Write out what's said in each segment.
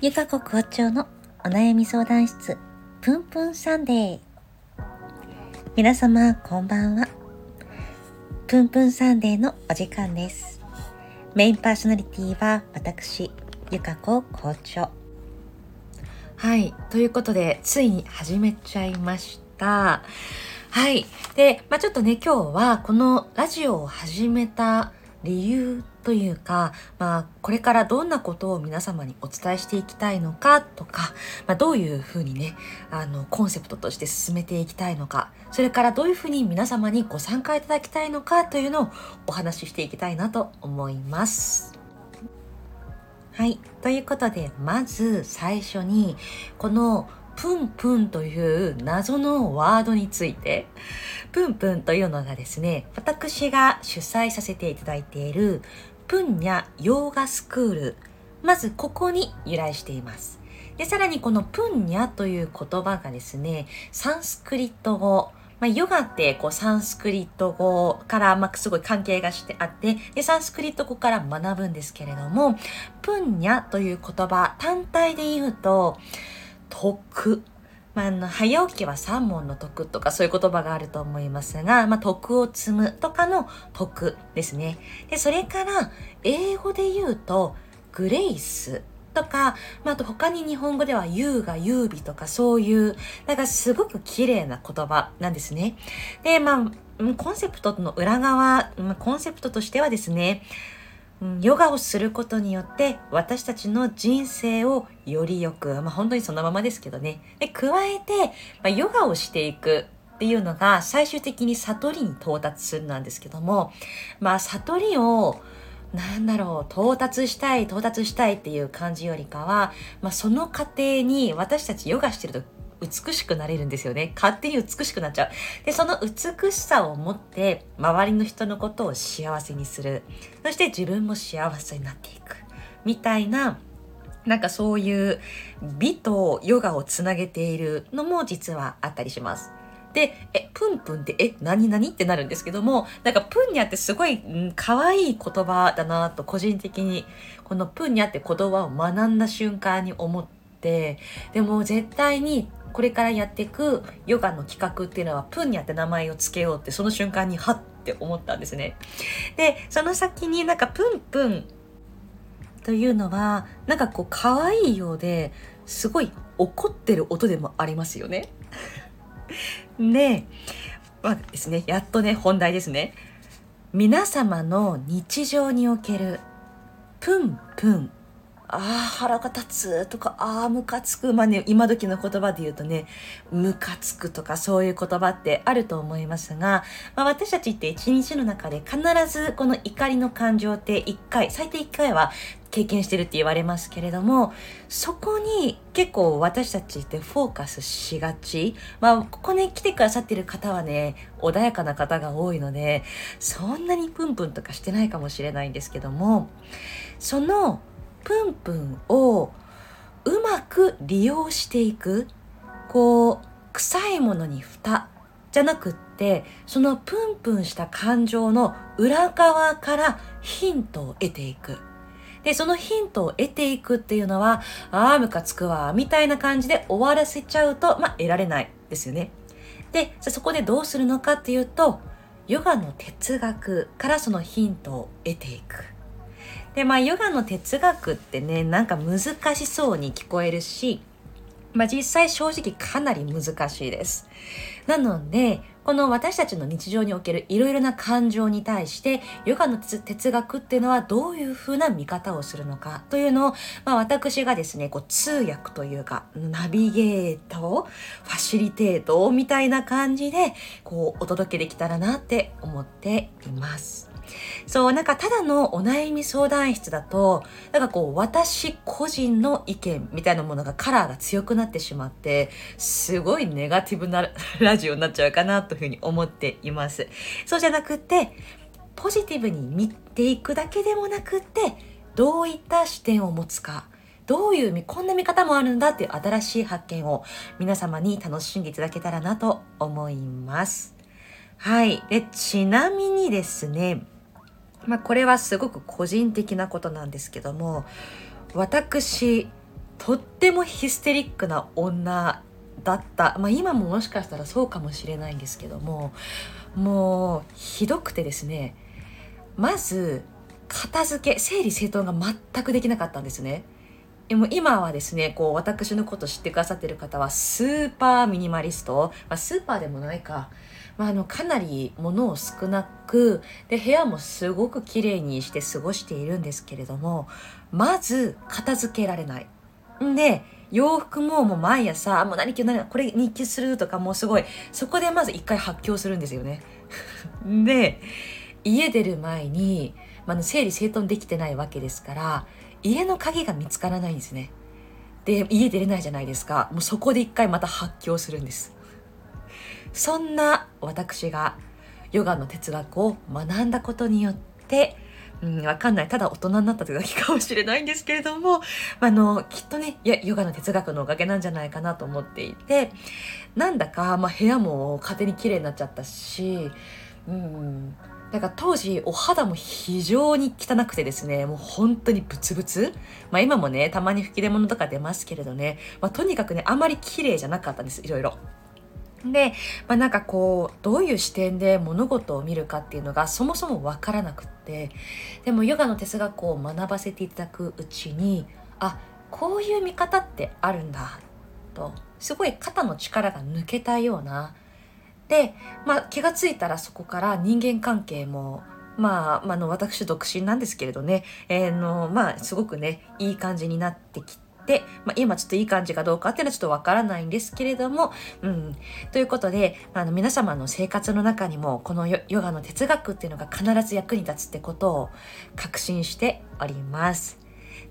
ゆかこ校長のお悩み相談室ぷんぷんサンデー。皆様こんばんは。ぷんぷんサンデーのお時間です。メインパーソナリティは私ゆかこ校長。はいということでついに始めちゃいました。はいで、まあ、ちょっとね今日はこのラジオを始めた理由というか、まあ、これからどんなことを皆様にお伝えしていきたいのかとか、まあ、どういうふうにね、あの、コンセプトとして進めていきたいのか、それからどういうふうに皆様にご参加いただきたいのかというのをお話ししていきたいなと思います。はい。ということで、まず最初に、このプンプンという謎のワードについて、プンプンというのがですね、私が主催させていただいているプンニャヨーガスクール。まずここに由来しています。で、さらにこのプンニャという言葉がですね、サンスクリット語、まあ、ヨガってこうサンスクリット語から、まあ、すごい関係がしてあってで、サンスクリット語から学ぶんですけれども、プンニャという言葉単体で言うと、徳。まあ、あの、早起きは三問の徳とかそういう言葉があると思いますが、まあ、徳を積むとかの徳ですね。で、それから、英語で言うと、グレイスとか、まあ、あと他に日本語では優雅、優美とかそういう、なんかすごく綺麗な言葉なんですね。で、まあ、コンセプトの裏側、コンセプトとしてはですね、ヨガをすることによって私たちの人生をよりよく、まあ、本当にそのままですけどね。で加えて、まあ、ヨガをしていくっていうのが最終的に悟りに到達するなんですけども、まあ悟りをなんだろう、到達したい、到達したいっていう感じよりかは、まあその過程に私たちヨガしてると美しくなれるんですよね。勝手に美しくなっちゃう。で、その美しさを持って、周りの人のことを幸せにする。そして自分も幸せになっていく。みたいな、なんかそういう美とヨガをつなげているのも実はあったりします。で、え、プンプンって、え、何々？ってなるんですけども、なんかプンニャってすごいん可愛い言葉だなと個人的に、このプンニャって言葉を学んだ瞬間に思って、でも絶対にこれからやっていくヨガの企画っていうのはプンニャって名前を付けようってその瞬間にハッて思ったんですね。で、その先になんかプンプンというのはなんかこう可愛いようですごい怒ってる音でもありますよね。で、まあですね、やっとね、本題ですね。皆様の日常におけるプンプンああ、腹が立つとか、ああ、ムカつく。まあね、今時の言葉で言うとね、ムカつくとかそういう言葉ってあると思いますが、まあ私たちって一日の中で必ずこの怒りの感情って一回、最低一回は経験してるって言われますけれども、そこに結構私たちってフォーカスしがち。まあ、ここね、来てくださってる方はね、穏やかな方が多いので、そんなにプンプンとかしてないかもしれないんですけども、そのプンプンをうまく利用していくこう臭いものに蓋じゃなくってそのプンプンした感情の裏側からヒントを得ていく。でそのヒントを得ていくっていうのはああムカつくわみたいな感じで終わらせちゃうとまあ得られないですよね。でそこでどうするのかっていうとヨガの哲学からそのヒントを得ていく。でまあヨガの哲学ってねなんか難しそうに聞こえるしまあ実際正直かなり難しいです。なので、この私たちの日常におけるいろいろな感情に対して、ヨガの哲学っていうのはどういうふうな見方をするのかというのを、まあ私がですね、こう通訳というか、ナビゲート、ファシリテートみたいな感じで、こうお届けできたらなって思っています。そう、なんかただのお悩み相談室だと、なんかこう、私個人の意見みたいなものがカラーが強くなってしまって、すごいネガティブなラジオになっちゃうかなというふうに思っています。そうじゃなくて、ポジティブに見ていくだけでもなくって、どういった視点を持つか。どういうこんな見方もあるんだっていう新しい発見を皆様に楽しんでいただけたらなと思います。はい。で、ちなみにですね、まあこれはすごく個人的なことなんですけども、私、とってもヒステリックな女だった。まあ今ももしかしたらそうかもしれないんですけども、もうひどくてですね、まず片付け、整理整頓が全くできなかったんですね。でも今はですね、こう私のこと知ってくださってる方はスーパーミニマリスト、まあ、スーパーでもないか、まあ、あのかなり物を少なくで部屋もすごく綺麗にして過ごしているんですけれどもまず片付けられない。んで洋服ももう毎朝もう何何これ日記するとかもうすごいそこでまず一回発狂するんですよね。で家出る前に、まあ、整理整頓できてないわけですから家の鍵が見つからないんですね。で、家出れないじゃないですか。もうそこで一回また発狂するんです。そんな私がヨガの哲学を学んだことによって、うん、わかんない。ただ大人になったというだけかもしれないんですけれども、あの、きっとね、ヨガの哲学のおかげなんじゃないかなと思っていて、なんだか、まあ、部屋も勝手に綺麗になっちゃったし、うん、だか当時お肌も非常に汚くてですね、もう本当にブツブツ。まあ今もね、たまに吹き出物とか出ますけれどね、まあとにかくね、あまり綺麗じゃなかったんです、いろいろ。で、まあなんかこう、どういう視点で物事を見るかっていうのがそもそもわからなくって、でもヨガの哲学を学ばせていただくうちに、あ、こういう見方ってあるんだ、と、すごい肩の力が抜けたような、で、まあ、気が付いたらそこから人間関係もまあ、まあ、の私独身なんですけれどね、えー、のまあすごくねいい感じになってきて、まあ、今ちょっといい感じかどうかっていうのはちょっとわからないんですけれども、うん、ということであの皆様の生活の中にもこのヨガの哲学っていうのが必ず役に立つってことを確信しております。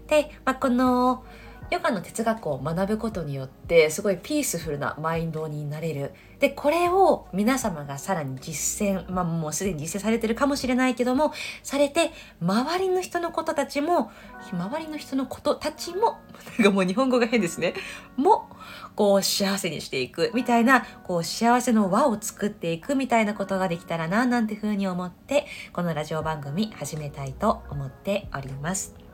で、まあ、このヨガの哲学を学ぶことによってすごいピースフルなマインドになれる。で、これを皆様がさらに実践、まあもうすでに実践されてるかもしれないけども、されて、周りの人のことたちも、周りの人のことたちも、なんかもう日本語が変ですね。も、こう幸せにしていくみたいな、こう幸せの輪を作っていくみたいなことができたらな、なんてふうに思って、このラジオ番組始めたいと思っております。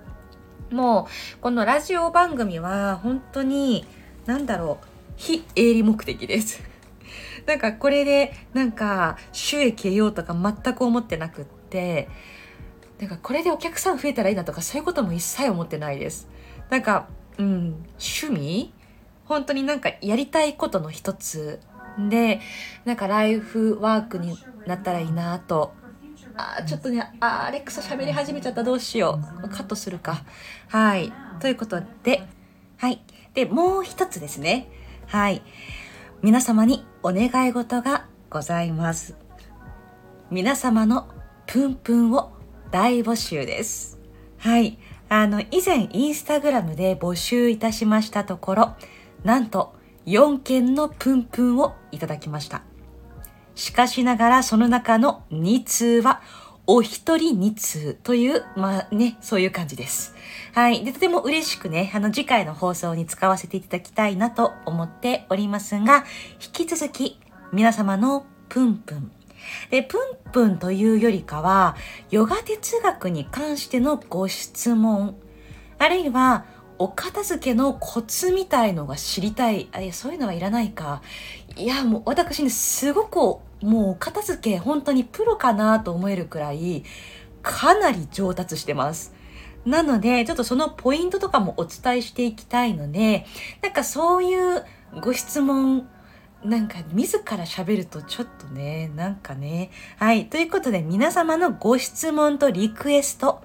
もうこのラジオ番組は本当に何だろう非営利目的です。なんかこれでなんか収益得ようとか全く思ってなくってなんかこれでお客さん増えたらいいなとかそういうことも一切思ってないです。なんかうん趣味？本当になんかやりたいことの一つ。でなんかライフワークになったらいいなとあちょっとねあアレックサ喋り始めちゃった。どうしよう。カットするか。はい。ということではい。でもう一つですね。はい。皆様にお願い事がございます。皆様のプンプンを大募集です。はい。あの以前インスタグラムで募集いたしましたところなんと4件のプンプンをいただきました。しかしながらその中の2通はお一人2通という、まあね、そういう感じです。はい。で、とても嬉しくね、あの次回の放送に使わせていただきたいなと思っておりますが、引き続き皆様のプンプン。で、プンプンというよりかは、ヨガ哲学に関してのご質問、あるいはお片付けのコツみたいのが知りたい。あ、い、そういうのはいらないか。いや、もう私ね、すごくもうお片付け本当にプロかなと思えるくらい、かなり上達してます。なので、ちょっとそのポイントとかもお伝えしていきたいので、なんかそういうご質問、なんか自ら喋るとちょっとね、なんかね。はい。ということで皆様のご質問とリクエスト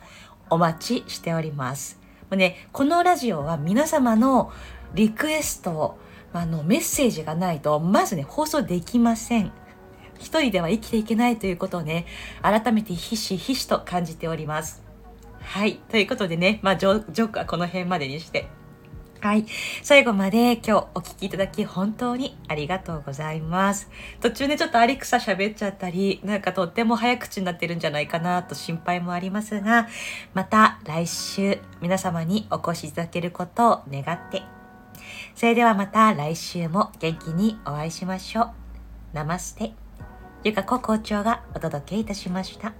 お待ちしております。うね、このラジオは皆様のリクエスト、あの、メッセージがないと、まずね、放送できません。一人では生きていけないということをね、改めてひしひしと感じております。はい。ということでね、まあ、ジョークはこの辺までにして。はい。最後まで今日お聞きいただき本当にありがとうございます。途中ね、ちょっとアレクサ喋っちゃったり、なんかとっても早口になってるんじゃないかなと心配もありますが、また来週皆様にお越しいただけることを願って。それではまた来週も元気にお会いしましょう。ナマステ。ゆかこ校長がお届けいたしました。